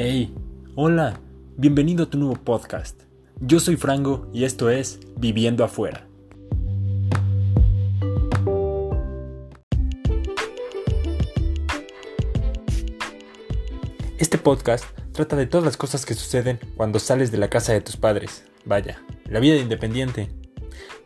Hey, hola, bienvenido a tu nuevo podcast. Yo soy Frango y esto es Viviendo afuera. Este podcast trata de todas las cosas que suceden cuando sales de la casa de tus padres. Vaya, la vida de independiente.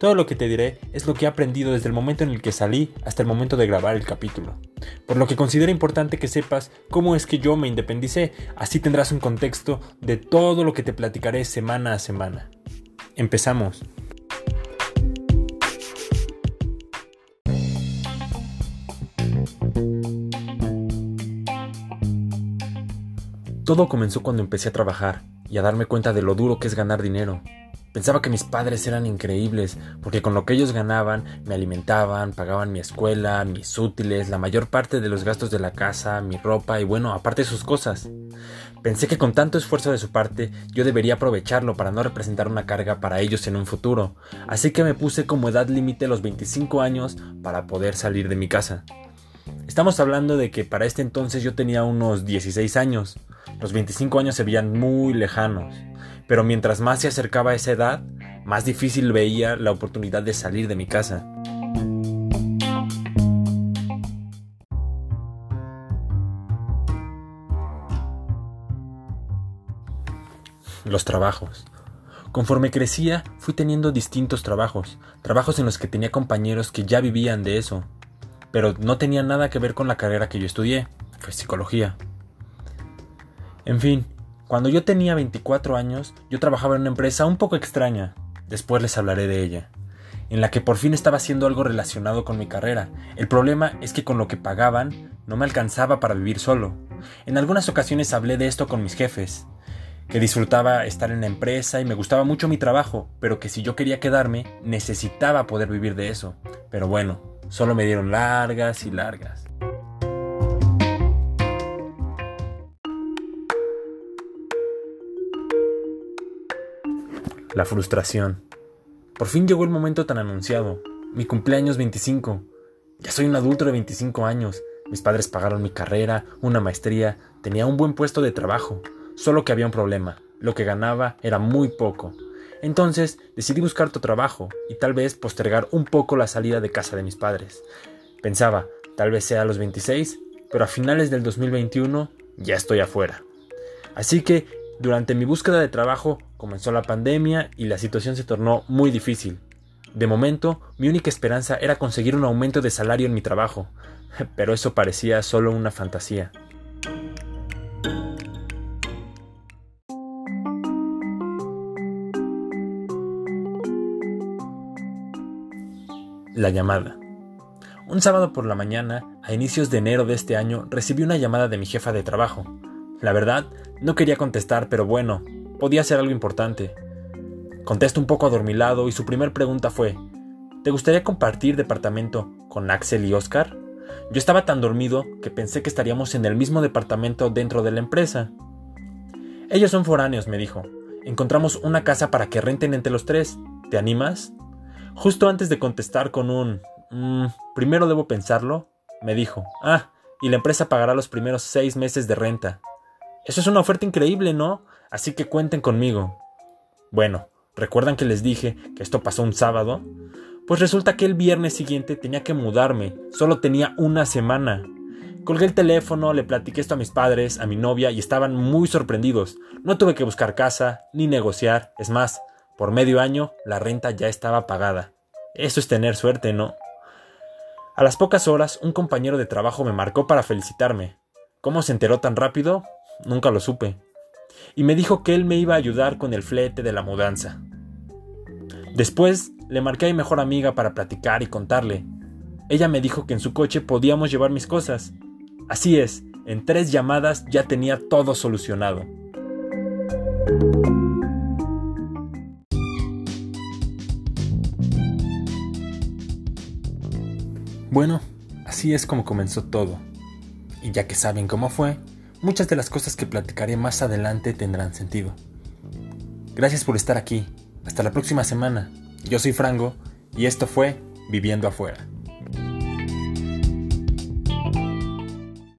Todo lo que te diré es lo que he aprendido desde el momento en el que salí hasta el momento de grabar el capítulo. Por lo que considero importante que sepas cómo es que yo me independicé, así tendrás un contexto de todo lo que te platicaré semana a semana. Empezamos. Todo comenzó cuando empecé a trabajar y a darme cuenta de lo duro que es ganar dinero. Pensaba que mis padres eran increíbles, porque con lo que ellos ganaban me alimentaban, pagaban mi escuela, mis útiles, la mayor parte de los gastos de la casa, mi ropa y bueno, aparte sus cosas. Pensé que con tanto esfuerzo de su parte yo debería aprovecharlo para no representar una carga para ellos en un futuro, así que me puse como edad límite los 25 años para poder salir de mi casa. Estamos hablando de que para este entonces yo tenía unos 16 años. Los 25 años se veían muy lejanos pero mientras más se acercaba a esa edad, más difícil veía la oportunidad de salir de mi casa. Los trabajos. Conforme crecía, fui teniendo distintos trabajos, trabajos en los que tenía compañeros que ya vivían de eso, pero no tenían nada que ver con la carrera que yo estudié, fue psicología. En fin, cuando yo tenía 24 años, yo trabajaba en una empresa un poco extraña, después les hablaré de ella, en la que por fin estaba haciendo algo relacionado con mi carrera. El problema es que con lo que pagaban no me alcanzaba para vivir solo. En algunas ocasiones hablé de esto con mis jefes, que disfrutaba estar en la empresa y me gustaba mucho mi trabajo, pero que si yo quería quedarme necesitaba poder vivir de eso. Pero bueno, solo me dieron largas y largas. La frustración. Por fin llegó el momento tan anunciado. Mi cumpleaños 25. Ya soy un adulto de 25 años. Mis padres pagaron mi carrera, una maestría, tenía un buen puesto de trabajo. Solo que había un problema. Lo que ganaba era muy poco. Entonces decidí buscar otro trabajo y tal vez postergar un poco la salida de casa de mis padres. Pensaba, tal vez sea a los 26, pero a finales del 2021 ya estoy afuera. Así que durante mi búsqueda de trabajo comenzó la pandemia y la situación se tornó muy difícil. De momento, mi única esperanza era conseguir un aumento de salario en mi trabajo, pero eso parecía solo una fantasía. La llamada. Un sábado por la mañana, a inicios de enero de este año, recibí una llamada de mi jefa de trabajo. La verdad, no quería contestar, pero bueno, podía ser algo importante. Contesto un poco adormilado y su primer pregunta fue, ¿te gustaría compartir departamento con Axel y Oscar? Yo estaba tan dormido que pensé que estaríamos en el mismo departamento dentro de la empresa. Ellos son foráneos, me dijo. Encontramos una casa para que renten entre los tres. ¿Te animas? Justo antes de contestar con un... Mm, primero debo pensarlo, me dijo. Ah, y la empresa pagará los primeros seis meses de renta. Eso es una oferta increíble, ¿no? Así que cuenten conmigo. Bueno, ¿recuerdan que les dije que esto pasó un sábado? Pues resulta que el viernes siguiente tenía que mudarme, solo tenía una semana. Colgué el teléfono, le platiqué esto a mis padres, a mi novia y estaban muy sorprendidos. No tuve que buscar casa, ni negociar, es más, por medio año la renta ya estaba pagada. Eso es tener suerte, ¿no? A las pocas horas un compañero de trabajo me marcó para felicitarme. ¿Cómo se enteró tan rápido? Nunca lo supe. Y me dijo que él me iba a ayudar con el flete de la mudanza. Después le marqué a mi mejor amiga para platicar y contarle. Ella me dijo que en su coche podíamos llevar mis cosas. Así es, en tres llamadas ya tenía todo solucionado. Bueno, así es como comenzó todo. Y ya que saben cómo fue, muchas de las cosas que platicaré más adelante tendrán sentido. Gracias por estar aquí. Hasta la próxima semana. Yo soy Frango y esto fue Viviendo afuera.